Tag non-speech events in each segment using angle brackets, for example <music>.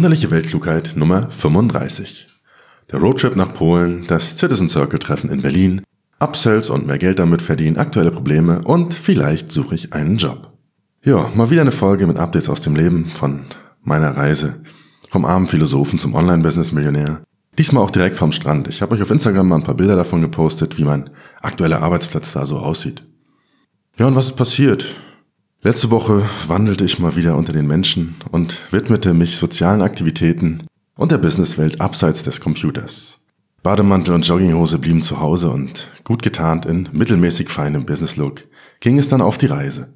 Wunderliche Weltklugheit Nummer 35. Der Roadtrip nach Polen, das Citizen Circle Treffen in Berlin, Upsells und mehr Geld damit verdienen, aktuelle Probleme und vielleicht suche ich einen Job. Ja, mal wieder eine Folge mit Updates aus dem Leben von meiner Reise. Vom armen Philosophen zum Online-Business-Millionär. Diesmal auch direkt vom Strand. Ich habe euch auf Instagram mal ein paar Bilder davon gepostet, wie mein aktueller Arbeitsplatz da so aussieht. Ja, und was ist passiert? Letzte Woche wandelte ich mal wieder unter den Menschen und widmete mich sozialen Aktivitäten und der Businesswelt abseits des Computers. Bademantel und Jogginghose blieben zu Hause und gut getarnt in mittelmäßig feinem Businesslook ging es dann auf die Reise.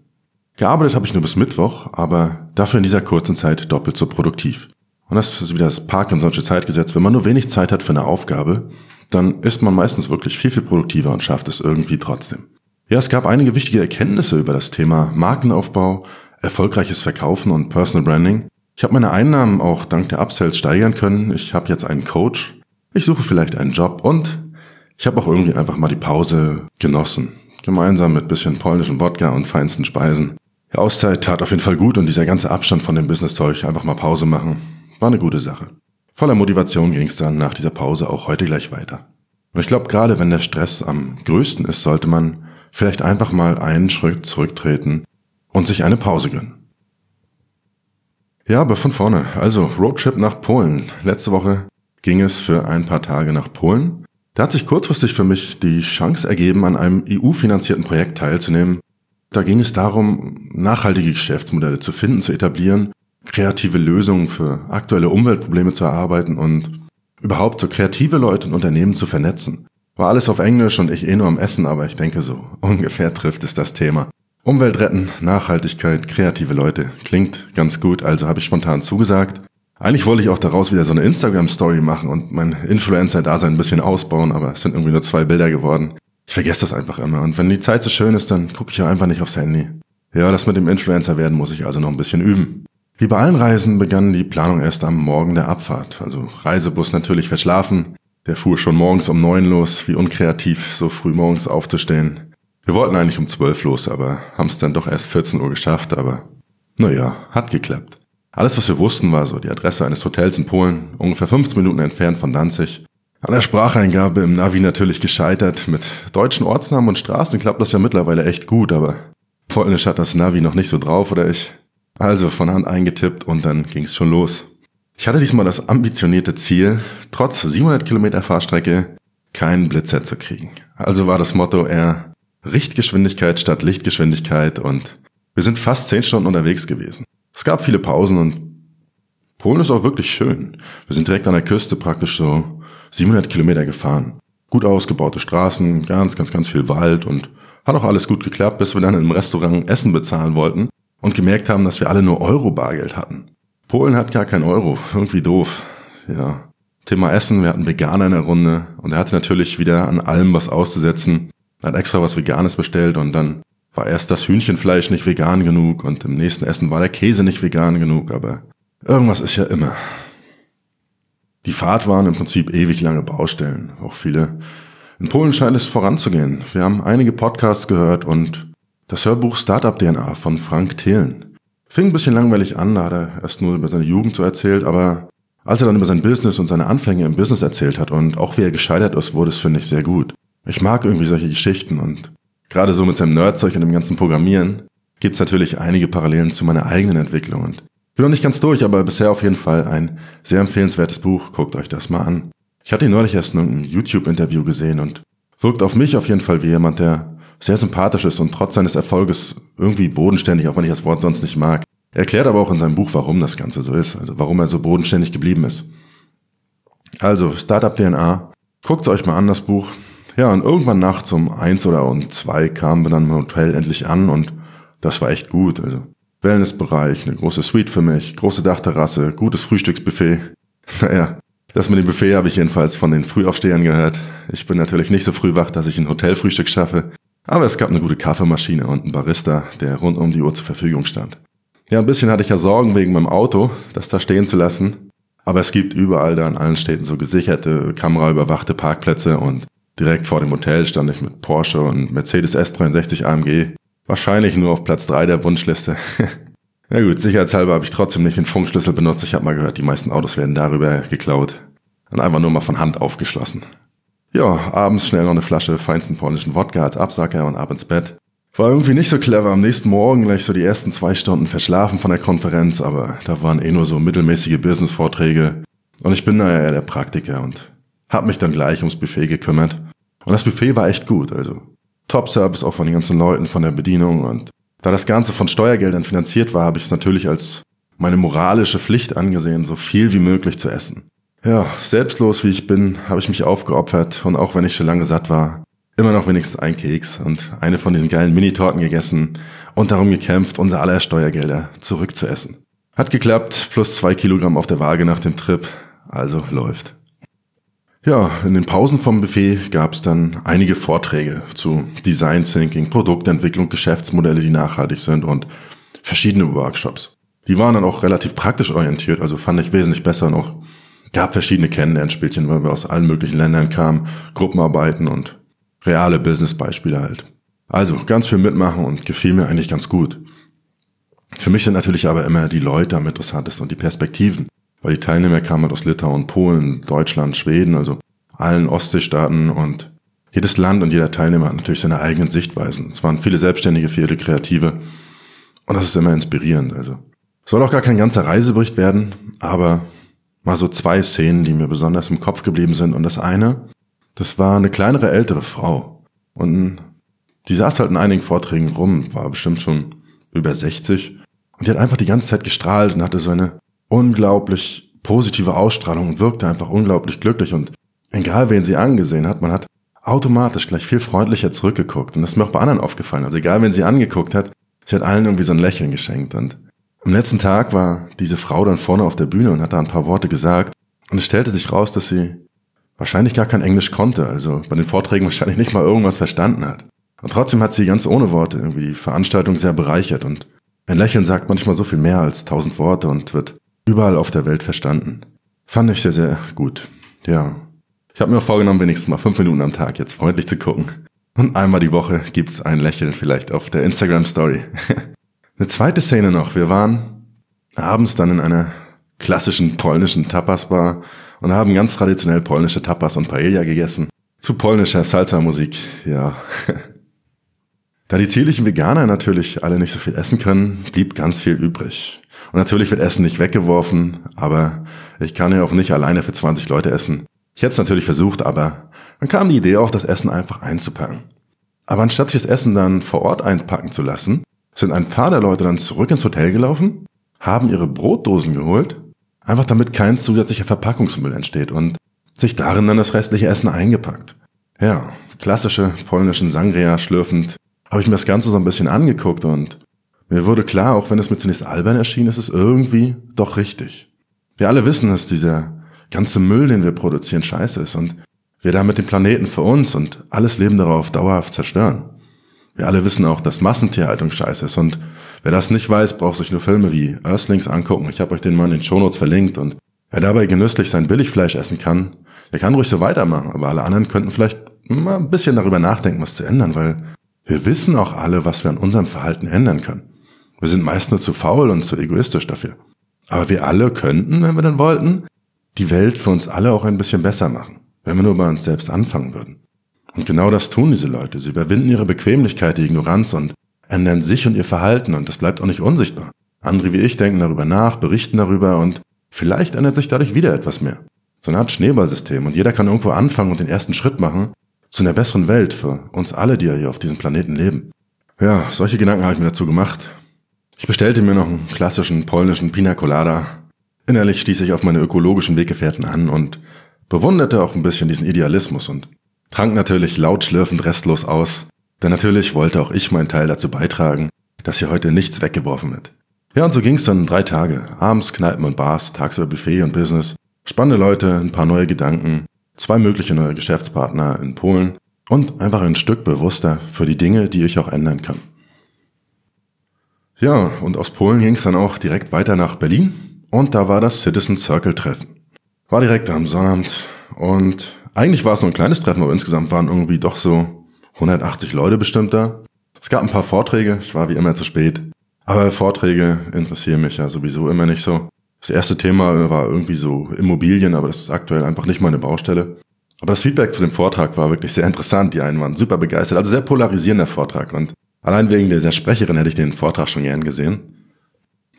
Gearbeitet habe ich nur bis Mittwoch, aber dafür in dieser kurzen Zeit doppelt so produktiv. Und das ist wieder das Parkinson'sche Zeitgesetz. Wenn man nur wenig Zeit hat für eine Aufgabe, dann ist man meistens wirklich viel, viel produktiver und schafft es irgendwie trotzdem. Ja, es gab einige wichtige Erkenntnisse über das Thema Markenaufbau, erfolgreiches Verkaufen und Personal Branding. Ich habe meine Einnahmen auch dank der Upsells steigern können. Ich habe jetzt einen Coach. Ich suche vielleicht einen Job und ich habe auch irgendwie einfach mal die Pause genossen. Gemeinsam mit bisschen polnischem Wodka und feinsten Speisen. Die Auszeit tat auf jeden Fall gut und dieser ganze Abstand von dem Business-Zeug, einfach mal Pause machen, war eine gute Sache. Voller Motivation ging es dann nach dieser Pause auch heute gleich weiter. Und ich glaube, gerade wenn der Stress am größten ist, sollte man vielleicht einfach mal einen Schritt zurücktreten und sich eine Pause gönnen. Ja, aber von vorne. Also Roadtrip nach Polen. Letzte Woche ging es für ein paar Tage nach Polen. Da hat sich kurzfristig für mich die Chance ergeben, an einem EU-finanzierten Projekt teilzunehmen. Da ging es darum, nachhaltige Geschäftsmodelle zu finden, zu etablieren, kreative Lösungen für aktuelle Umweltprobleme zu erarbeiten und überhaupt so kreative Leute und Unternehmen zu vernetzen. War alles auf Englisch und ich eh nur am Essen, aber ich denke so <laughs> ungefähr trifft es das Thema. Umwelt retten, Nachhaltigkeit, kreative Leute. Klingt ganz gut, also habe ich spontan zugesagt. Eigentlich wollte ich auch daraus wieder so eine Instagram-Story machen und mein Influencer-Dasein ein bisschen ausbauen, aber es sind irgendwie nur zwei Bilder geworden. Ich vergesse das einfach immer und wenn die Zeit so schön ist, dann gucke ich ja einfach nicht aufs Handy. Ja, das mit dem Influencer werden muss ich also noch ein bisschen üben. Wie bei allen Reisen begann die Planung erst am Morgen der Abfahrt. Also Reisebus natürlich verschlafen, der fuhr schon morgens um neun los, wie unkreativ, so früh morgens aufzustehen. Wir wollten eigentlich um zwölf los, aber haben es dann doch erst 14 Uhr geschafft, aber naja, hat geklappt. Alles, was wir wussten, war so die Adresse eines Hotels in Polen, ungefähr 15 Minuten entfernt von Danzig. An der Spracheingabe im Navi natürlich gescheitert. Mit deutschen Ortsnamen und Straßen klappt das ja mittlerweile echt gut, aber Polnisch hat das Navi noch nicht so drauf oder ich. Also von Hand eingetippt und dann ging's schon los. Ich hatte diesmal das ambitionierte Ziel, trotz 700 Kilometer Fahrstrecke keinen Blitzer zu kriegen. Also war das Motto eher Richtgeschwindigkeit statt Lichtgeschwindigkeit und wir sind fast 10 Stunden unterwegs gewesen. Es gab viele Pausen und Polen ist auch wirklich schön. Wir sind direkt an der Küste praktisch so 700 Kilometer gefahren. Gut ausgebaute Straßen, ganz, ganz, ganz viel Wald und hat auch alles gut geklappt, bis wir dann im Restaurant Essen bezahlen wollten und gemerkt haben, dass wir alle nur Euro-Bargeld hatten. Polen hat gar kein Euro. Irgendwie doof. Ja. Thema Essen, wir hatten Veganer in der Runde und er hatte natürlich wieder an allem was auszusetzen. Er hat extra was Veganes bestellt und dann war erst das Hühnchenfleisch nicht vegan genug und im nächsten Essen war der Käse nicht vegan genug, aber irgendwas ist ja immer. Die Fahrt waren im Prinzip ewig lange Baustellen, auch viele. In Polen scheint es voranzugehen. Wir haben einige Podcasts gehört und das Hörbuch Startup DNA von Frank Thelen. Fing ein bisschen langweilig an, da hat er erst nur über seine Jugend so erzählt, aber als er dann über sein Business und seine Anfänge im Business erzählt hat und auch wie er gescheitert ist, wurde es, finde ich, sehr gut. Ich mag irgendwie solche Geschichten und gerade so mit seinem Nerdzeug und dem ganzen Programmieren gibt's natürlich einige Parallelen zu meiner eigenen Entwicklung und ich bin noch nicht ganz durch, aber bisher auf jeden Fall ein sehr empfehlenswertes Buch. Guckt euch das mal an. Ich hatte ihn neulich erst in einem YouTube-Interview gesehen und wirkt auf mich auf jeden Fall wie jemand, der sehr sympathisch ist und trotz seines Erfolges irgendwie bodenständig, auch wenn ich das Wort sonst nicht mag. Er erklärt aber auch in seinem Buch, warum das Ganze so ist, also warum er so bodenständig geblieben ist. Also, Startup DNA, guckt euch mal an, das Buch. Ja, und irgendwann nachts um eins oder um zwei kamen wir dann im Hotel endlich an und das war echt gut. Also, Wellnessbereich, eine große Suite für mich, große Dachterrasse, gutes Frühstücksbuffet. <laughs> Naja, das mit dem Buffet habe ich jedenfalls von den Frühaufstehern gehört. Ich bin natürlich nicht so früh wach, dass ich ein Hotelfrühstück schaffe. Aber es gab eine gute Kaffeemaschine und einen Barista, der rund um die Uhr zur Verfügung stand. Ja, ein bisschen hatte ich ja Sorgen wegen meinem Auto, das da stehen zu lassen. Aber es gibt überall da in allen Städten so gesicherte, kameraüberwachte Parkplätze und direkt vor dem Hotel stand ich mit Porsche und Mercedes S63 AMG. Wahrscheinlich nur auf Platz 3 der Wunschliste. <laughs> Na gut, sicherheitshalber habe ich trotzdem nicht den Funkschlüssel benutzt. Ich habe mal gehört, die meisten Autos werden darüber geklaut und einfach nur mal von Hand aufgeschlossen. Ja, abends schnell noch eine Flasche feinsten polnischen Wodka als Absacker und ab ins Bett. War irgendwie nicht so clever. Am nächsten Morgen gleich so die ersten zwei Stunden verschlafen von der Konferenz, aber da waren eh nur so mittelmäßige Business-Vorträge. Und ich bin da ja der Praktiker und hab mich dann gleich ums Buffet gekümmert. Und das Buffet war echt gut, also Top-Service auch von den ganzen Leuten, von der Bedienung. Und da das Ganze von Steuergeldern finanziert war, habe ich es natürlich als meine moralische Pflicht angesehen, so viel wie möglich zu essen. Ja, selbstlos wie ich bin, habe ich mich aufgeopfert und auch wenn ich schon lange satt war, immer noch wenigstens ein Keks und eine von diesen geilen Mini-Torten gegessen und darum gekämpft, unser aller Steuergelder zurückzuessen. Hat geklappt, plus zwei Kilogramm auf der Waage nach dem Trip, also läuft. Ja, in den Pausen vom Buffet gab es dann einige Vorträge zu Design Thinking, Produktentwicklung, Geschäftsmodelle, die nachhaltig sind und verschiedene Workshops. Die waren dann auch relativ praktisch orientiert, also fand ich wesentlich besser noch. Gab verschiedene Kennenlernspielchen, weil wir aus allen möglichen Ländern kamen, Gruppenarbeiten und reale Business-Beispiele halt. Also ganz viel mitmachen und gefiel mir eigentlich ganz gut. Für mich sind natürlich aber immer die Leute am interessantesten und die Perspektiven, weil die Teilnehmer kamen aus Litauen, Polen, Deutschland, Schweden, also allen Ostseestaaten und jedes Land und jeder Teilnehmer hat natürlich seine eigenen Sichtweisen. Es waren viele Selbstständige, viele Kreative und das ist immer inspirierend. Also soll auch gar kein ganzer Reisebericht werden, aber mal so zwei Szenen, die mir besonders im Kopf geblieben sind und das eine das war eine kleinere ältere Frau. Und die saß halt in einigen Vorträgen rum, war bestimmt schon über 60. Und die hat einfach die ganze Zeit gestrahlt und hatte so eine unglaublich positive Ausstrahlung und wirkte einfach unglaublich glücklich. Und egal wen sie angesehen hat, man hat automatisch gleich viel freundlicher zurückgeguckt. Und das ist mir auch bei anderen aufgefallen. Also egal wen sie angeguckt hat, sie hat allen irgendwie so ein Lächeln geschenkt. Und am letzten Tag war diese Frau dann vorne auf der Bühne und hat da ein paar Worte gesagt. Und es stellte sich raus, dass sie wahrscheinlich gar kein Englisch konnte, also bei den Vorträgen <laughs> wahrscheinlich nicht mal irgendwas verstanden hat. Und trotzdem hat sie ganz ohne Worte irgendwie die Veranstaltung sehr bereichert und ein Lächeln sagt manchmal so viel mehr als tausend Worte und wird überall auf der Welt verstanden. Fand ich sehr, sehr gut. Ja. Ich habe mir auch vorgenommen, wenigstens mal fünf Minuten am Tag jetzt freundlich zu gucken. Und einmal die Woche gibt's ein Lächeln vielleicht auf der Instagram Story. <laughs> Eine zweite Szene noch. Wir waren abends dann in einer klassischen polnischen Tapas-Bar und haben ganz traditionell polnische Tapas und Paella gegessen. Zu polnischer Salsa-Musik, ja. <laughs> Da die zierlichen Veganer natürlich alle nicht so viel essen können, blieb ganz viel übrig. Und natürlich wird Essen nicht weggeworfen, aber ich kann ja auch nicht alleine für 20 Leute essen. Ich hätte es natürlich versucht, aber dann kam die Idee auf, das Essen einfach einzupacken. Aber anstatt sich das Essen dann vor Ort einpacken zu lassen, sind ein paar der Leute dann zurück ins Hotel gelaufen, haben ihre Brotdosen geholt Einfach damit kein zusätzlicher Verpackungsmüll entsteht und sich darin dann das restliche Essen eingepackt. Ja, klassische polnischen Sangria schlürfend habe ich mir das Ganze so ein bisschen angeguckt und mir wurde klar, auch wenn es mir zunächst albern erschien, ist es irgendwie doch richtig. Wir alle wissen, dass dieser ganze Müll, den wir produzieren, scheiße ist und wir damit den Planeten für uns und alles Leben darauf dauerhaft zerstören. Wir alle wissen auch, dass Massentierhaltung scheiße ist und wer das nicht weiß, braucht sich nur Filme wie Earthlings angucken. Ich habe euch den mal in den Shownotes verlinkt und wer dabei genüsslich sein Billigfleisch essen kann, der kann ruhig so weitermachen, aber alle anderen könnten vielleicht mal ein bisschen darüber nachdenken, was zu ändern, weil wir wissen auch alle, was wir an unserem Verhalten ändern können. Wir sind meist nur zu faul und zu egoistisch dafür. Aber wir alle könnten, wenn wir denn wollten, die Welt für uns alle auch ein bisschen besser machen, wenn wir nur bei uns selbst anfangen würden. Und genau das tun diese Leute. Sie überwinden ihre Bequemlichkeit, die Ignoranz und ändern sich und ihr Verhalten und das bleibt auch nicht unsichtbar. Andere wie ich denken darüber nach, berichten darüber und vielleicht ändert sich dadurch wieder etwas mehr. So eine Art Schneeballsystem und jeder kann irgendwo anfangen und den ersten Schritt machen zu einer besseren Welt für uns alle, die ja hier auf diesem Planeten leben. Ja, solche Gedanken habe ich mir dazu gemacht. Ich bestellte mir noch einen klassischen polnischen Pina Colada. Innerlich stieß ich auf meine ökologischen Weggefährten an und bewunderte auch ein bisschen diesen Idealismus und trank natürlich laut schlürfend restlos aus, denn natürlich wollte auch ich meinen Teil dazu beitragen, dass hier heute nichts weggeworfen wird. Ja, und so ging's dann drei Tage. Abends Kneipen und Bars, tagsüber Buffet und Business. Spannende Leute, ein paar neue Gedanken, zwei mögliche neue Geschäftspartner in Polen und einfach ein Stück bewusster für die Dinge, die ich auch ändern kann. Ja, und aus Polen ging's dann auch direkt weiter nach Berlin und da war das Citizen Circle Treffen. War direkt am Sonnabend und eigentlich war es nur ein kleines Treffen, aber insgesamt waren irgendwie doch so 180 Leute bestimmt da. Es gab ein paar Vorträge, ich war wie immer zu spät. Aber Vorträge interessieren mich ja sowieso immer nicht so. Das erste Thema war irgendwie so Immobilien, aber das ist aktuell einfach nicht meine Baustelle. Aber das Feedback zu dem Vortrag war wirklich sehr interessant. Die einen waren super begeistert, also sehr polarisierender Vortrag. Und allein wegen dieser Sprecherin hätte ich den Vortrag schon gern gesehen.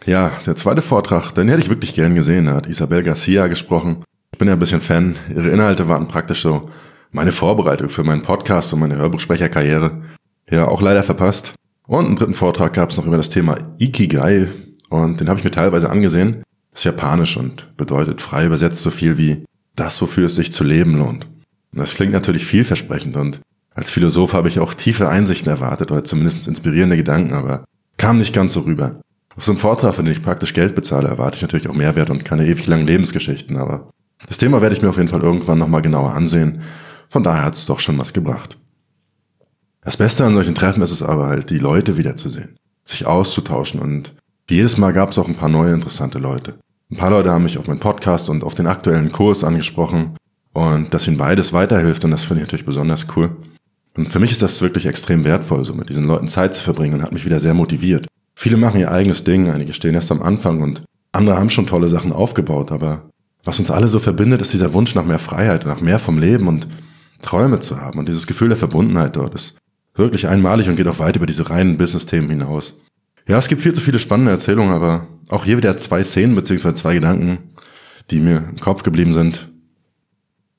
Ja, der zweite Vortrag, den hätte ich wirklich gern gesehen. Da hat Isabel Garcia gesprochen. Ich bin ja ein bisschen Fan. Ihre Inhalte waren praktisch so meine Vorbereitung für meinen Podcast und meine Hörbuchsprecherkarriere. Ja, auch leider verpasst. Und einen dritten Vortrag gab es noch über das Thema Ikigai. Und den habe ich mir teilweise angesehen ist japanisch und bedeutet frei übersetzt so viel wie das, wofür es sich zu leben lohnt. Und das klingt natürlich vielversprechend und als Philosoph habe ich auch tiefe Einsichten erwartet oder zumindest inspirierende Gedanken, aber kam nicht ganz so rüber. Auf so einem Vortrag, für den ich praktisch Geld bezahle, erwarte ich natürlich auch Mehrwert und keine ewig langen Lebensgeschichten, aber das Thema werde ich mir auf jeden Fall irgendwann nochmal genauer ansehen. Von daher hat es doch schon was gebracht. Das Beste an solchen Treffen ist es aber halt, die Leute wiederzusehen, sich auszutauschen und jedes Mal gab es auch ein paar neue interessante Leute. Ein paar Leute haben mich auf meinen Podcast und auf den aktuellen Kurs angesprochen und dass ihnen beides weiterhilft und das finde ich natürlich besonders cool. Und für mich ist das wirklich extrem wertvoll, so mit diesen Leuten Zeit zu verbringen und hat mich wieder sehr motiviert. Viele machen ihr eigenes Ding, einige stehen erst am Anfang und andere haben schon tolle Sachen aufgebaut, aber was uns alle so verbindet, ist dieser Wunsch nach mehr Freiheit, nach mehr vom Leben und Träume zu haben und dieses Gefühl der Verbundenheit dort ist wirklich einmalig und geht auch weit über diese reinen Business-Themen hinaus. Ja, es gibt viel zu viele spannende Erzählungen, aber auch hier wieder zwei Szenen beziehungsweise zwei Gedanken, die mir im Kopf geblieben sind.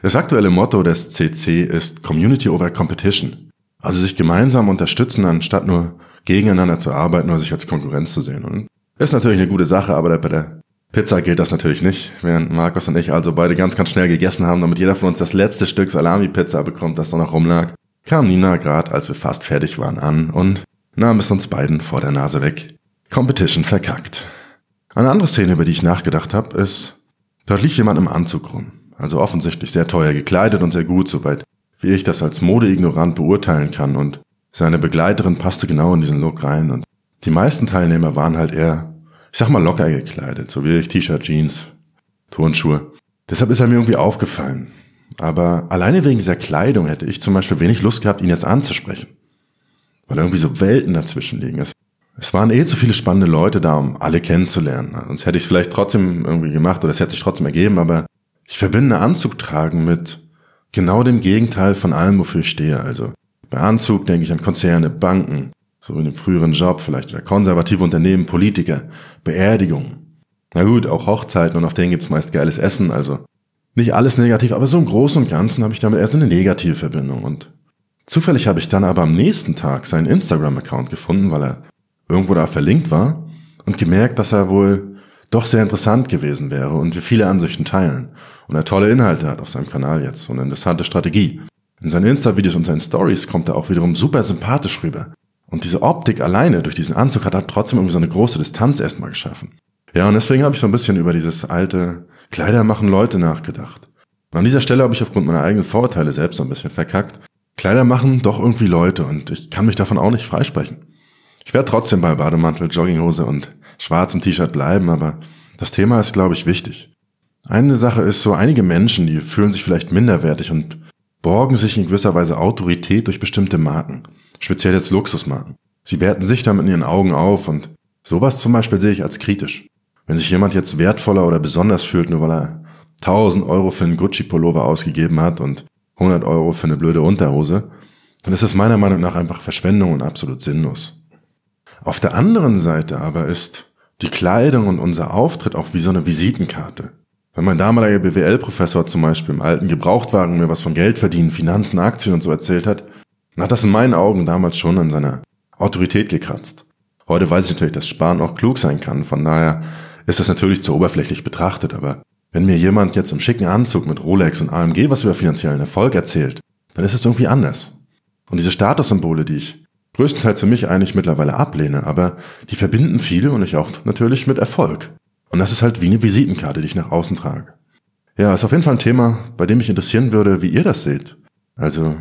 Das aktuelle Motto des CC ist Community over Competition. Also sich gemeinsam unterstützen, anstatt nur gegeneinander zu arbeiten oder sich als Konkurrenz zu sehen. Und ist natürlich eine gute Sache, aber bei der Pizza gilt das natürlich nicht. Während Markus und ich also beide ganz, ganz schnell gegessen haben, damit jeder von uns das letzte Stück Salami-Pizza bekommt, das da noch rumlag, kam Nina gerade, als wir fast fertig waren, an und nahm es uns beiden vor der Nase weg. Competition verkackt. Eine andere Szene, über die ich nachgedacht habe, ist, dort lief jemand im Anzug rum. Also offensichtlich sehr teuer gekleidet und sehr gut, soweit wie ich das als modeignorant beurteilen kann. Und seine Begleiterin passte genau in diesen Look rein. Und die meisten Teilnehmer waren halt eher, ich sag mal, locker gekleidet, so wie ich T-Shirt, Jeans, Turnschuhe. Deshalb ist er mir irgendwie aufgefallen. Aber alleine wegen dieser Kleidung hätte ich zum Beispiel wenig Lust gehabt, ihn jetzt anzusprechen weil irgendwie so Welten dazwischen liegen. Es, es waren eh zu viele spannende Leute da, um alle kennenzulernen. Sonst hätte ich es vielleicht trotzdem irgendwie gemacht oder es hätte sich trotzdem ergeben, aber ich verbinde Anzug tragen mit genau dem Gegenteil von allem, wofür ich stehe. Also bei Anzug denke ich an Konzerne, Banken, so in dem früheren Job vielleicht oder konservative Unternehmen, Politiker, Beerdigungen. Na gut, auch Hochzeiten und auf denen gibt's meist geiles Essen, also nicht alles negativ, aber so im Großen und Ganzen habe ich damit erst eine negative Verbindung und Zufällig habe ich dann aber am nächsten Tag seinen Instagram-Account gefunden, weil er irgendwo da verlinkt war und gemerkt, dass er wohl doch sehr interessant gewesen wäre und wir viele Ansichten teilen und er tolle Inhalte hat auf seinem Kanal jetzt und eine interessante Strategie. In seinen Insta-Videos und seinen Stories kommt er auch wiederum super sympathisch rüber. Und diese Optik alleine durch diesen Anzug hat er trotzdem irgendwie so eine große Distanz erstmal geschaffen. Ja, und deswegen habe ich so ein bisschen über dieses alte Kleider machen Leute nachgedacht. Und an dieser Stelle habe ich aufgrund meiner eigenen Vorurteile selbst so ein bisschen verkackt Kleider machen doch irgendwie Leute und ich kann mich davon auch nicht freisprechen. Ich werde trotzdem bei Bademantel, Jogginghose und schwarzem T-Shirt bleiben, aber das Thema ist, glaube ich, wichtig. Eine Sache ist so, einige Menschen, die fühlen sich vielleicht minderwertig und borgen sich in gewisser Weise Autorität durch bestimmte Marken. Speziell jetzt Luxusmarken. Sie werten sich damit in ihren Augen auf und sowas zum Beispiel sehe ich als kritisch. Wenn sich jemand jetzt wertvoller oder besonders fühlt, nur weil er 1000 Euro für einen Gucci-Pullover ausgegeben hat und 100 Euro für eine blöde Unterhose, dann ist es meiner Meinung nach einfach Verschwendung und absolut sinnlos. Auf der anderen Seite aber ist die Kleidung und unser Auftritt auch wie so eine Visitenkarte. Wenn mein damaliger BWL-Professor zum Beispiel im alten Gebrauchtwagen mir was von Geld verdienen, Finanzen, Aktien und so erzählt hat, hat das in meinen Augen damals schon an seiner Autorität gekratzt. Heute weiß ich natürlich, dass Sparen auch klug sein kann, von daher ist das natürlich zu oberflächlich betrachtet, aber wenn mir jemand jetzt im schicken Anzug mit Rolex und AMG was über finanziellen Erfolg erzählt, dann ist es irgendwie anders. Und diese Statussymbole, die ich größtenteils für mich eigentlich mittlerweile ablehne, aber die verbinden viele und ich auch natürlich mit Erfolg. Und das ist halt wie eine Visitenkarte, die ich nach außen trage. Ja, ist auf jeden Fall ein Thema, bei dem mich interessieren würde, wie ihr das seht. Also,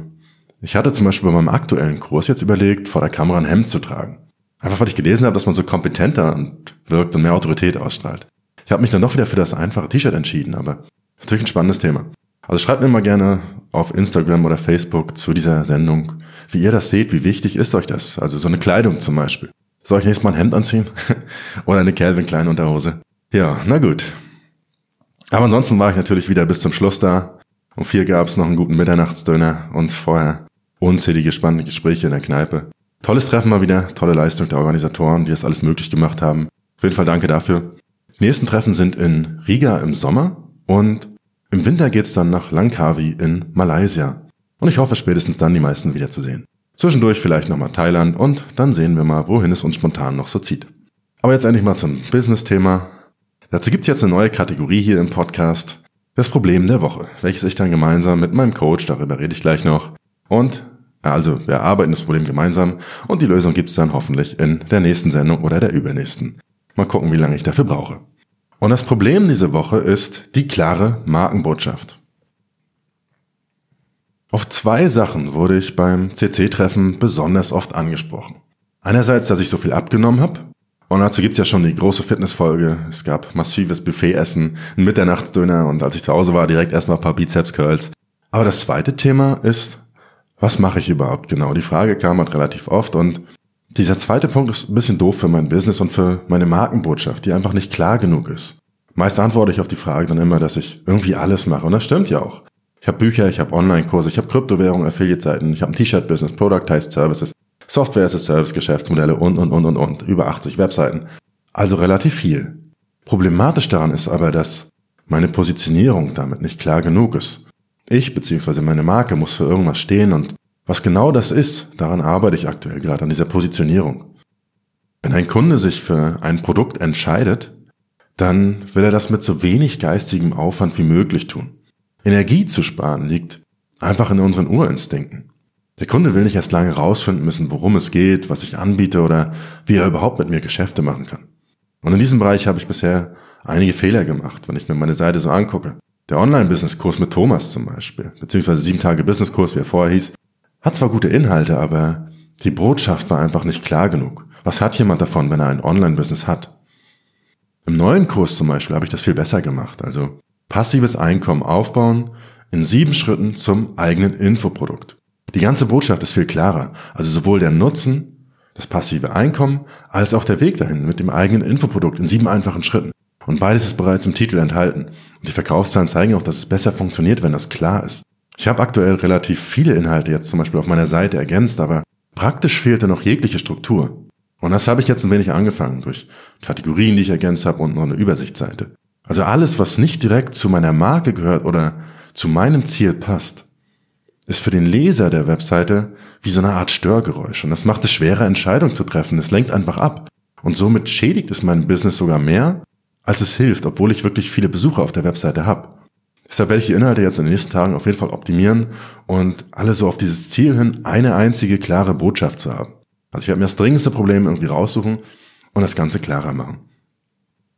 ich hatte zum Beispiel bei meinem aktuellen Kurs jetzt überlegt, vor der Kamera ein Hemd zu tragen. Einfach weil ich gelesen habe, dass man so kompetenter wirkt und mehr Autorität ausstrahlt. Ich habe mich dann doch wieder für das einfache T-Shirt entschieden, aber natürlich ein spannendes Thema. Also schreibt mir mal gerne auf Instagram oder Facebook zu dieser Sendung, wie ihr das seht, wie wichtig ist euch das? Also so eine Kleidung zum Beispiel. Soll ich nächstes Mal ein Hemd anziehen? <laughs> Oder eine Calvin Klein Unterhose? Ja, na gut. Aber ansonsten war ich natürlich wieder bis zum Schluss da. Um vier gab es noch einen guten Mitternachtsdöner und vorher unzählige spannende Gespräche in der Kneipe. Tolles Treffen mal wieder, tolle Leistung der Organisatoren, die das alles möglich gemacht haben. Auf jeden Fall danke dafür. Die nächsten Treffen sind in Riga im Sommer und im Winter geht's dann nach Langkawi in Malaysia. Und ich hoffe spätestens dann die meisten wiederzusehen. Zwischendurch vielleicht nochmal Thailand und dann sehen wir mal, wohin es uns spontan noch so zieht. Aber jetzt endlich mal zum Business-Thema. Dazu gibt's jetzt eine neue Kategorie hier im Podcast. Das Problem der Woche, welches ich dann gemeinsam mit meinem Coach, darüber rede ich gleich noch, und also wir erarbeiten das Problem gemeinsam und die Lösung gibt's dann hoffentlich in der nächsten Sendung oder der übernächsten. Mal gucken, wie lange ich dafür brauche. Und das Problem diese Woche ist die klare Markenbotschaft. Auf zwei Sachen wurde ich beim CC-Treffen besonders oft angesprochen. Einerseits, dass ich so viel abgenommen habe. Und dazu gibt's ja schon die große Fitnessfolge. Es gab massives Buffetessen, ein Mitternachtsdöner und als ich zu Hause war, direkt erstmal ein paar Bizeps-Curls. Aber das zweite Thema ist, was mache ich überhaupt genau? Die Frage kam halt relativ oft und dieser zweite Punkt ist ein bisschen doof für mein Business und für meine Markenbotschaft, die einfach nicht klar genug ist. Meist antworte ich auf die Frage dann immer, dass ich irgendwie alles mache und das stimmt ja auch. Ich habe Bücher, ich habe Online-Kurse, ich habe Kryptowährungen, Affiliate-Seiten, ich habe ein T-Shirt-Business, Productized Services, Software as a Service, Geschäftsmodelle und, und, und, und, und. Über 80 Webseiten. Also relativ viel. Problematisch daran ist aber, dass meine Positionierung damit nicht klar genug ist. Ich bzw. meine Marke muss für irgendwas stehen und was genau das ist, daran arbeite ich aktuell gerade an dieser Positionierung. Wenn ein Kunde sich für ein Produkt entscheidet, dann will er das mit so wenig geistigem Aufwand wie möglich tun. Energie zu sparen liegt einfach in unseren Urinstinkten. Der Kunde will nicht erst lange rausfinden müssen, worum es geht, was ich anbiete oder wie er überhaupt mit mir Geschäfte machen kann. Und in diesem Bereich habe ich bisher einige Fehler gemacht, wenn ich mir meine Seite so angucke. Der Online-Business-Kurs mit Thomas zum Beispiel, beziehungsweise sieben Tage Business-Kurs, wie er vorher hieß, hat zwar gute Inhalte, aber die Botschaft war einfach nicht klar genug. Was hat jemand davon, wenn er ein Online-Business hat? Im neuen Kurs zum Beispiel habe ich das viel besser gemacht. Also passives Einkommen aufbauen in sieben Schritten zum eigenen Infoprodukt. Die ganze Botschaft ist viel klarer. Also sowohl der Nutzen, das passive Einkommen, als auch der Weg dahin mit dem eigenen Infoprodukt in sieben einfachen Schritten. Und beides ist bereits im Titel enthalten. Und die Verkaufszahlen zeigen auch, dass es besser funktioniert, wenn das klar ist. Ich habe aktuell relativ viele Inhalte jetzt zum Beispiel auf meiner Seite ergänzt, aber praktisch fehlte noch jegliche Struktur. Und das habe ich jetzt ein wenig angefangen durch Kategorien, die ich ergänzt habe und noch eine Übersichtsseite. Also alles, was nicht direkt zu meiner Marke gehört oder zu meinem Ziel passt, ist für den Leser der Webseite wie so eine Art Störgeräusch. Und das macht es schwerer, Entscheidungen zu treffen. Es lenkt einfach ab. Und somit schädigt es mein Business sogar mehr, als es hilft, obwohl ich wirklich viele Besucher auf der Webseite habe. Deshalb werde ich die Inhalte jetzt in den nächsten Tagen auf jeden Fall optimieren und alle so auf dieses Ziel hin, eine einzige klare Botschaft zu haben. Also ich werde mir das dringendste Problem irgendwie raussuchen und das Ganze klarer machen.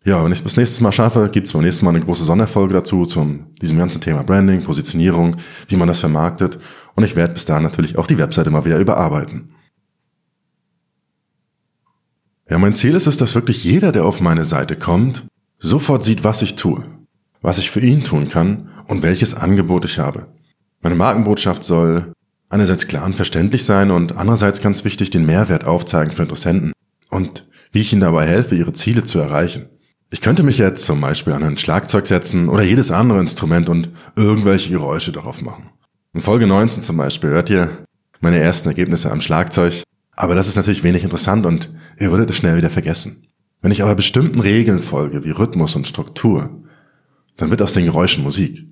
Ja, wenn ich es bis nächstes Mal schaffe, gibt es beim nächsten Mal eine große Sonderfolge dazu, zum diesem ganzen Thema Branding, Positionierung, wie man das vermarktet. Und ich werde bis dahin natürlich auch die Webseite mal wieder überarbeiten. Ja, mein Ziel ist es, dass wirklich jeder, der auf meine Seite kommt, sofort sieht, was ich tue, was ich für ihn tun kann und welches Angebot ich habe. Meine Markenbotschaft soll einerseits klar und verständlich sein und andererseits ganz wichtig den Mehrwert aufzeigen für Interessenten und wie ich ihnen dabei helfe, ihre Ziele zu erreichen. Ich könnte mich jetzt zum Beispiel an ein Schlagzeug setzen oder jedes andere Instrument und irgendwelche Geräusche darauf machen. In Folge 19 zum Beispiel hört ihr meine ersten Ergebnisse am Schlagzeug, aber das ist natürlich wenig interessant und ihr würdet es schnell wieder vergessen. Wenn ich aber bestimmten Regeln folge, wie Rhythmus und Struktur, dann wird aus den Geräuschen Musik.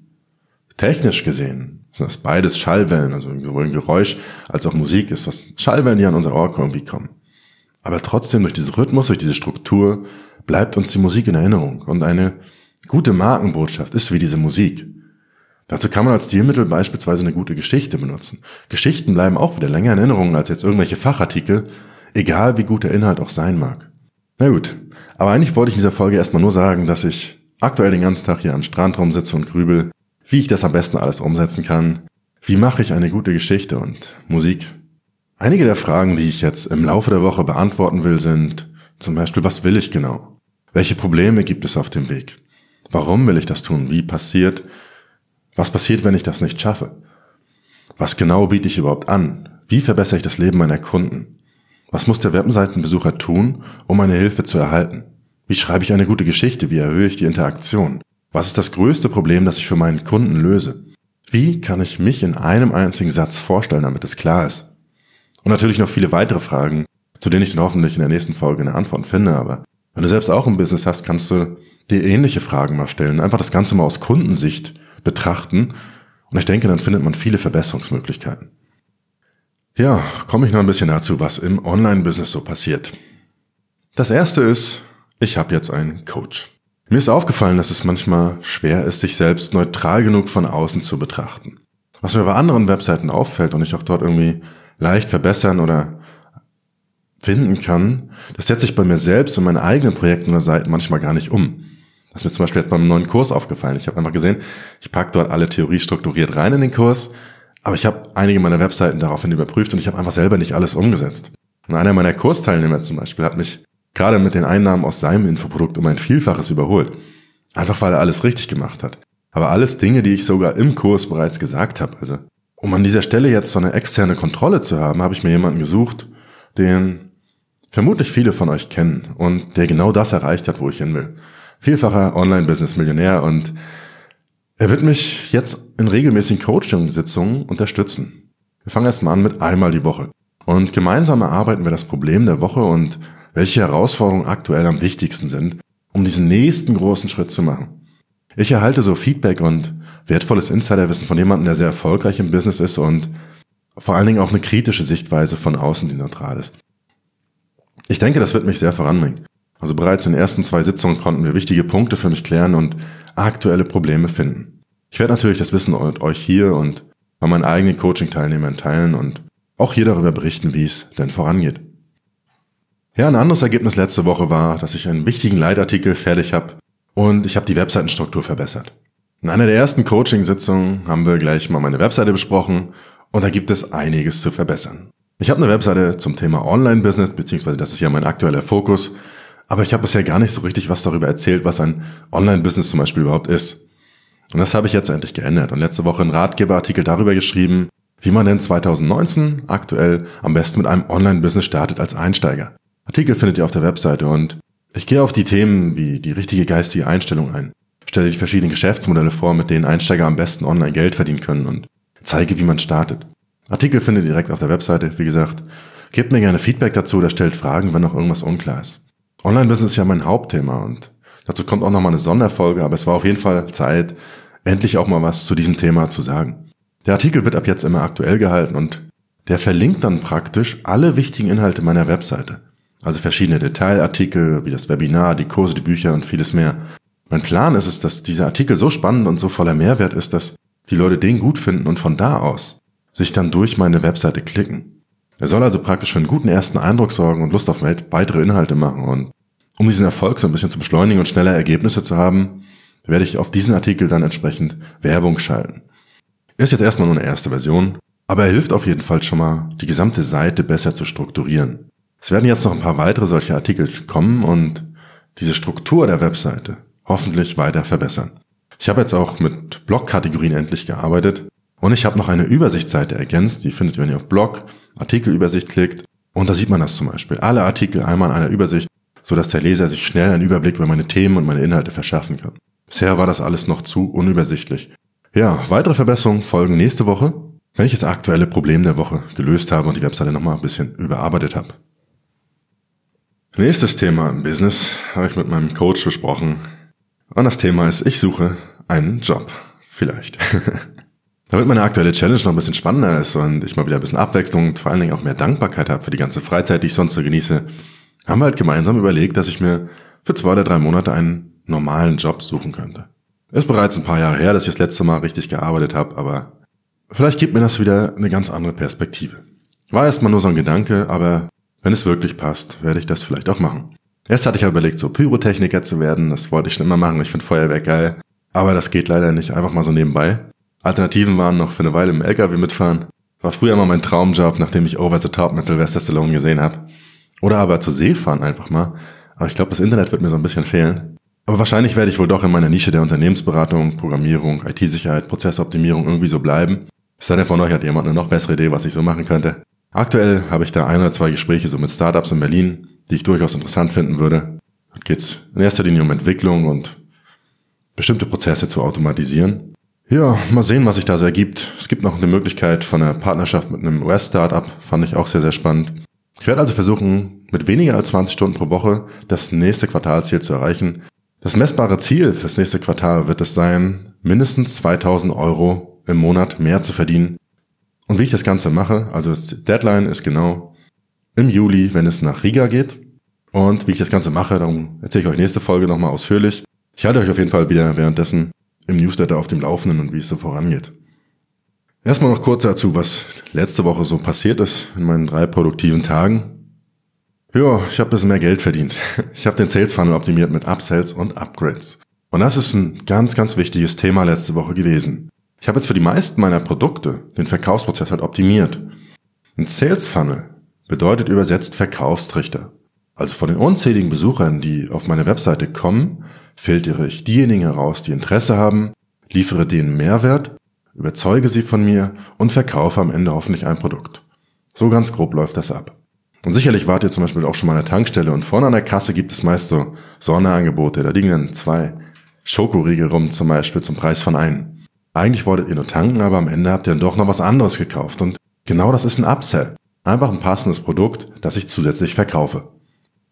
Technisch gesehen sind das beides Schallwellen, also sowohl ein Geräusch als auch Musik ist, was Schallwellen, die an unser Ohr irgendwie kommen. Aber trotzdem durch diesen Rhythmus, durch diese Struktur bleibt uns die Musik in Erinnerung. Und eine gute Markenbotschaft ist wie diese Musik. Dazu kann man als Stilmittel beispielsweise eine gute Geschichte benutzen. Geschichten bleiben auch wieder länger in Erinnerung als jetzt irgendwelche Fachartikel, egal wie gut der Inhalt auch sein mag. Na gut, aber eigentlich wollte ich in dieser Folge erstmal nur sagen, dass ich aktuell den ganzen Tag hier am Strand rumsitze und grübel, wie ich das am besten alles umsetzen kann. Wie mache ich eine gute Geschichte und Musik? Einige der Fragen, die ich jetzt im Laufe der Woche beantworten will, sind zum Beispiel, was will ich genau? Welche Probleme gibt es auf dem Weg? Warum will ich das tun? Wie passiert? Was passiert, wenn ich das nicht schaffe? Was genau biete ich überhaupt an? Wie verbessere ich das Leben meiner Kunden? Was muss der Webseitenbesucher tun, um meine Hilfe zu erhalten? Wie schreibe ich eine gute Geschichte? Wie erhöhe ich die Interaktion? Was ist das größte Problem, das ich für meinen Kunden löse? Wie kann ich mich in einem einzigen Satz vorstellen, damit es klar ist? Und natürlich noch viele weitere Fragen, zu denen ich dann hoffentlich in der nächsten Folge eine Antwort finde. Aber wenn du selbst auch ein Business hast, kannst du dir ähnliche Fragen mal stellen. Einfach das Ganze mal aus Kundensicht betrachten. Und ich denke, dann findet man viele Verbesserungsmöglichkeiten. Ja, komme ich noch ein bisschen dazu, was im Online-Business so passiert. Das erste ist, ich habe jetzt einen Coach. Mir ist aufgefallen, dass es manchmal schwer ist, sich selbst neutral genug von außen zu betrachten. Was mir bei anderen Webseiten auffällt und ich auch dort irgendwie leicht verbessern oder finden kann, das setze ich bei mir selbst und meinen eigenen Projekten oder Seiten manchmal gar nicht um. Das ist mir zum Beispiel jetzt beim neuen Kurs aufgefallen. Ich habe einfach gesehen, ich packe dort alle Theorie strukturiert rein in den Kurs, aber ich habe einige meiner Webseiten daraufhin überprüft und ich habe einfach selber nicht alles umgesetzt. Und einer meiner Kursteilnehmer zum Beispiel hat mich gerade mit den Einnahmen aus seinem Infoprodukt um ein Vielfaches überholt. Einfach weil er alles richtig gemacht hat. Aber alles Dinge, die ich sogar im Kurs bereits gesagt habe. Also, um an dieser Stelle jetzt so eine externe Kontrolle zu haben, habe ich mir jemanden gesucht, den vermutlich viele von euch kennen und der genau das erreicht hat, wo ich hin will. Vielfacher Online-Business-Millionär und er wird mich jetzt in regelmäßigen Coaching-Sitzungen unterstützen. Wir fangen erstmal an mit einmal die Woche. Und gemeinsam erarbeiten wir das Problem der Woche und welche Herausforderungen aktuell am wichtigsten sind, um diesen nächsten großen Schritt zu machen. Ich erhalte so Feedback und wertvolles Insiderwissen von jemandem, der sehr erfolgreich im Business ist und vor allen Dingen auch eine kritische Sichtweise von außen, die neutral ist. Ich denke, das wird mich sehr voranbringen. Also bereits in den ersten zwei Sitzungen konnten wir wichtige Punkte für mich klären und aktuelle Probleme finden. Ich werde natürlich das Wissen euch hier und bei meinen eigenen Coaching-Teilnehmern teilen und auch hier darüber berichten, wie es denn vorangeht. Ja, ein anderes Ergebnis letzte Woche war, dass ich einen wichtigen Leitartikel fertig habe und ich habe die Webseitenstruktur verbessert. In einer der ersten Coaching-Sitzungen haben wir gleich mal meine Webseite besprochen und da gibt es einiges zu verbessern. Ich habe eine Webseite zum Thema Online-Business, beziehungsweise das ist ja mein aktueller Fokus. Aber ich habe bisher gar nicht so richtig was darüber erzählt, was ein Online-Business zum Beispiel überhaupt ist. Und das habe ich jetzt endlich geändert und letzte Woche einen Ratgeberartikel darüber geschrieben, wie man denn 2019 aktuell am besten mit einem Online-Business startet als Einsteiger. Artikel findet ihr auf der Webseite und ich gehe auf die Themen wie die richtige geistige Einstellung ein, stelle die verschiedenen Geschäftsmodelle vor, mit denen Einsteiger am besten online Geld verdienen können und zeige, wie man startet. Artikel findet ihr direkt auf der Webseite. Wie gesagt, gebt mir gerne Feedback dazu oder stellt Fragen, wenn noch irgendwas unklar ist. Online-Business ist ja mein Hauptthema und dazu kommt auch nochmal eine Sonderfolge, aber es war auf jeden Fall Zeit, endlich auch mal was zu diesem Thema zu sagen. Der Artikel wird ab jetzt immer aktuell gehalten und der verlinkt dann praktisch alle wichtigen Inhalte meiner Webseite. Also verschiedene Detailartikel, wie das Webinar, die Kurse, die Bücher und vieles mehr. Mein Plan ist es, dass dieser Artikel so spannend und so voller Mehrwert ist, dass die Leute den gut finden und von da aus sich dann durch meine Webseite klicken. Er soll also praktisch für einen guten ersten Eindruck sorgen und Lust auf weitere Inhalte machen. Und um diesen Erfolg so ein bisschen zu beschleunigen und schneller Ergebnisse zu haben, werde ich auf diesen Artikel dann entsprechend Werbung schalten. Ist jetzt erstmal nur eine erste Version, aber er hilft auf jeden Fall schon mal, die gesamte Seite besser zu strukturieren. Es werden jetzt noch ein paar weitere solche Artikel kommen und diese Struktur der Webseite hoffentlich weiter verbessern. Ich habe jetzt auch mit Blog-Kategorien endlich gearbeitet und ich habe noch eine Übersichtsseite ergänzt, die findet ihr, wenn ihr auf Blog, Artikelübersicht klickt. Und da sieht man das zum Beispiel. Alle Artikel einmal in einer Übersicht, sodass der Leser sich schnell einen Überblick über meine Themen und meine Inhalte verschaffen kann. Bisher war das alles noch zu unübersichtlich. Ja, weitere Verbesserungen folgen nächste Woche, wenn ich das aktuelle Problem der Woche gelöst habe und die Webseite nochmal ein bisschen überarbeitet habe. Nächstes Thema im Business habe ich mit meinem Coach besprochen. Und das Thema ist, ich suche einen Job. Vielleicht. <laughs> Damit meine aktuelle Challenge noch ein bisschen spannender ist und ich mal wieder ein bisschen Abwechslung und vor allen Dingen auch mehr Dankbarkeit habe für die ganze Freizeit, die ich sonst so genieße, haben wir halt gemeinsam überlegt, dass ich mir für zwei oder drei Monate einen normalen Job suchen könnte. Ist bereits ein paar Jahre her, dass ich das letzte Mal richtig gearbeitet habe, aber vielleicht gibt mir das wieder eine ganz andere Perspektive. War erstmal nur so ein Gedanke, aber wenn es wirklich passt, werde ich das vielleicht auch machen. Erst hatte ich ja überlegt, so Pyrotechniker zu werden, das wollte ich schon immer machen, ich finde Feuerwerk geil, aber das geht leider nicht einfach mal so nebenbei. Alternativen waren noch für eine Weile im LKW mitfahren. War früher mal mein Traumjob, nachdem ich Over the Top mit Sylvester Stallone gesehen habe. Oder aber zur See fahren einfach mal. Aber ich glaube, das Internet wird mir so ein bisschen fehlen. Aber wahrscheinlich werde ich wohl doch in meiner Nische der Unternehmensberatung, Programmierung, IT-Sicherheit, Prozessoptimierung irgendwie so bleiben. Es sei denn, von euch hat jemand eine noch bessere Idee, was ich so machen könnte. Aktuell habe ich da ein oder zwei Gespräche so mit Startups in Berlin, die ich durchaus interessant finden würde. Da geht es in erster Linie um Entwicklung und bestimmte Prozesse zu automatisieren. Ja, mal sehen, was sich da so ergibt. Es gibt noch eine Möglichkeit von einer Partnerschaft mit einem US-Startup, fand ich auch sehr, sehr spannend. Ich werde also versuchen, mit weniger als 20 Stunden pro Woche das nächste Quartalziel zu erreichen. Das messbare Ziel fürs nächste Quartal wird es sein, mindestens 2000 Euro im Monat mehr zu verdienen. Und wie ich das Ganze mache, also das Deadline ist genau im Juli, wenn es nach Riga geht. Und wie ich das Ganze mache, darum erzähle ich euch nächste Folge nochmal ausführlich. Ich halte euch auf jeden Fall wieder währenddessen im Newsletter auf dem Laufenden und wie es so vorangeht. Erstmal noch kurz dazu, was letzte Woche so passiert ist in meinen drei produktiven Tagen. Ja, ich habe ein bisschen mehr Geld verdient. Ich habe den Sales Funnel optimiert mit Upsells und Upgrades. Und das ist ein ganz, ganz wichtiges Thema letzte Woche gewesen. Ich habe jetzt für die meisten meiner Produkte den Verkaufsprozess halt optimiert. Ein Sales Funnel bedeutet übersetzt Verkaufstrichter. Also von den unzähligen Besuchern, die auf meine Webseite kommen, filtere ich diejenigen heraus, die Interesse haben, liefere denen Mehrwert überzeuge sie von mir und verkaufe am Ende hoffentlich ein Produkt. So ganz grob läuft das ab. Und sicherlich wart ihr zum Beispiel auch schon mal an der Tankstelle und vorne an der Kasse gibt es meist so Sonderangebote. Da liegen dann zwei Schokoriegel rum zum Beispiel zum Preis von einem. Eigentlich wolltet ihr nur tanken, aber am Ende habt ihr dann doch noch was anderes gekauft. Und genau das ist ein Upsell. Einfach ein passendes Produkt, das ich zusätzlich verkaufe.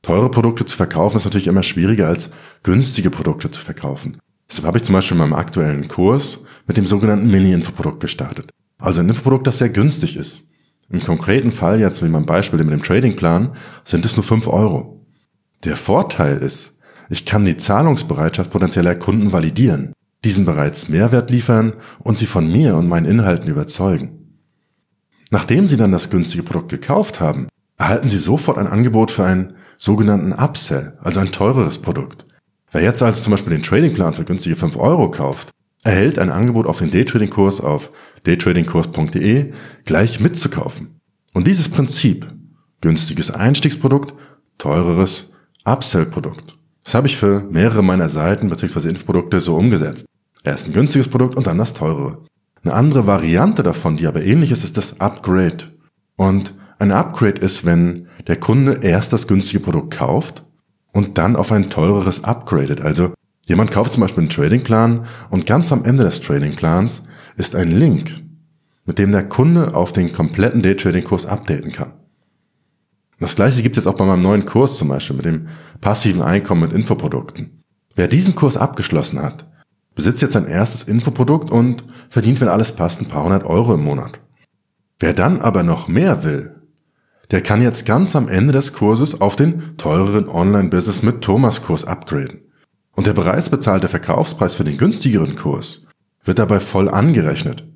Teure Produkte zu verkaufen ist natürlich immer schwieriger als günstige Produkte zu verkaufen. Deshalb habe ich zum Beispiel in meinem aktuellen Kurs mit dem sogenannten Mini-Infoprodukt gestartet. Also ein Infoprodukt, das sehr günstig ist. Im konkreten Fall, jetzt wie mein Beispiel mit dem Tradingplan, sind es nur 5 Euro. Der Vorteil ist, ich kann die Zahlungsbereitschaft potenzieller Kunden validieren, diesen bereits Mehrwert liefern und sie von mir und meinen Inhalten überzeugen. Nachdem sie dann das günstige Produkt gekauft haben, erhalten sie sofort ein Angebot für einen sogenannten Upsell, also ein teureres Produkt. Wer jetzt also zum Beispiel den Tradingplan für günstige 5 Euro kauft, erhält ein Angebot auf den Daytrading-Kurs auf daytradingkurs.de gleich mitzukaufen. Und dieses Prinzip, günstiges Einstiegsprodukt, teureres Upsell-Produkt, das habe ich für mehrere meiner Seiten bzw. Infoprodukte so umgesetzt. Erst ein günstiges Produkt und dann das teurere. Eine andere Variante davon, die aber ähnlich ist, ist das Upgrade. Und ein Upgrade ist, wenn der Kunde erst das günstige Produkt kauft und dann auf ein teureres upgradet. Also jemand kauft zum Beispiel einen Tradingplan und ganz am Ende des Tradingplans ist ein Link, mit dem der Kunde auf den kompletten Daytrading-Kurs updaten kann. Das gleiche gibt es jetzt auch bei meinem neuen Kurs zum Beispiel mit dem passiven Einkommen mit Infoprodukten. Wer diesen Kurs abgeschlossen hat, besitzt jetzt sein erstes Infoprodukt und verdient, wenn alles passt, ein paar hundert Euro im Monat. Wer dann aber noch mehr will, der kann jetzt ganz am Ende des Kurses auf den teureren Online-Business mit Thomas Kurs upgraden. Und der bereits bezahlte Verkaufspreis für den günstigeren Kurs wird dabei voll angerechnet.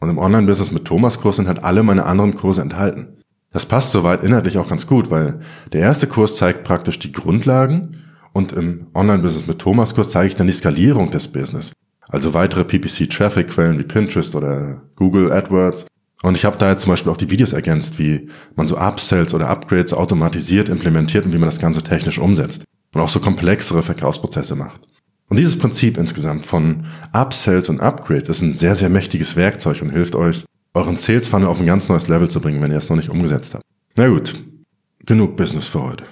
Und im Online-Business mit Thomas Kurs sind halt alle meine anderen Kurse enthalten. Das passt soweit inhaltlich auch ganz gut, weil der erste Kurs zeigt praktisch die Grundlagen und im Online-Business mit Thomas Kurs zeige ich dann die Skalierung des Business. Also weitere PPC-Traffic-Quellen wie Pinterest oder Google AdWords und ich habe da jetzt zum Beispiel auch die Videos ergänzt, wie man so Upsells oder Upgrades automatisiert implementiert und wie man das Ganze technisch umsetzt und auch so komplexere Verkaufsprozesse macht. Und dieses Prinzip insgesamt von Upsells und Upgrades ist ein sehr, sehr mächtiges Werkzeug und hilft euch, euren Sales Funnel auf ein ganz neues Level zu bringen, wenn ihr es noch nicht umgesetzt habt. Na gut, genug Business für heute.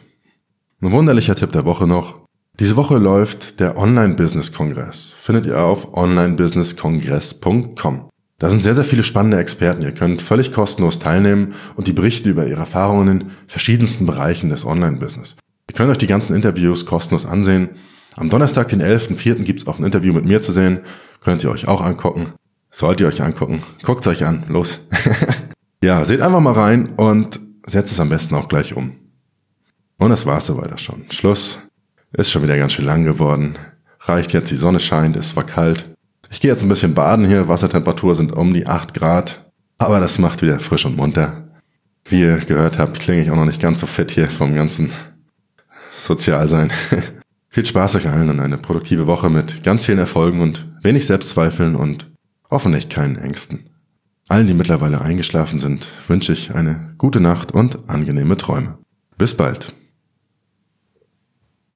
Ein wunderlicher Tipp der Woche noch. Diese Woche läuft der Online-Business-Kongress. Findet ihr auf onlinebusinesskongress.com. Da sind sehr, sehr viele spannende Experten. Ihr könnt völlig kostenlos teilnehmen und die berichten über ihre Erfahrungen in verschiedensten Bereichen des Online-Business. Ihr könnt euch die ganzen Interviews kostenlos ansehen. Am Donnerstag, den 11.04. gibt es auch ein Interview mit mir zu sehen. Könnt ihr euch auch angucken. Sollt ihr euch angucken. Guckt es euch an. Los. <laughs> ja, seht einfach mal rein und setzt es am besten auch gleich um. Und das war's soweit schon. Schluss. Ist schon wieder ganz schön lang geworden. Reicht jetzt, die Sonne scheint, es war kalt. Ich gehe jetzt ein bisschen baden hier. Wassertemperatur sind um die 8 Grad. Aber das macht wieder frisch und munter. Wie ihr gehört habt, klinge ich auch noch nicht ganz so fit hier vom ganzen Sozialsein. <laughs> Viel Spaß euch allen und eine produktive Woche mit ganz vielen Erfolgen und wenig Selbstzweifeln und hoffentlich keinen Ängsten. Allen, die mittlerweile eingeschlafen sind, wünsche ich eine gute Nacht und angenehme Träume. Bis bald.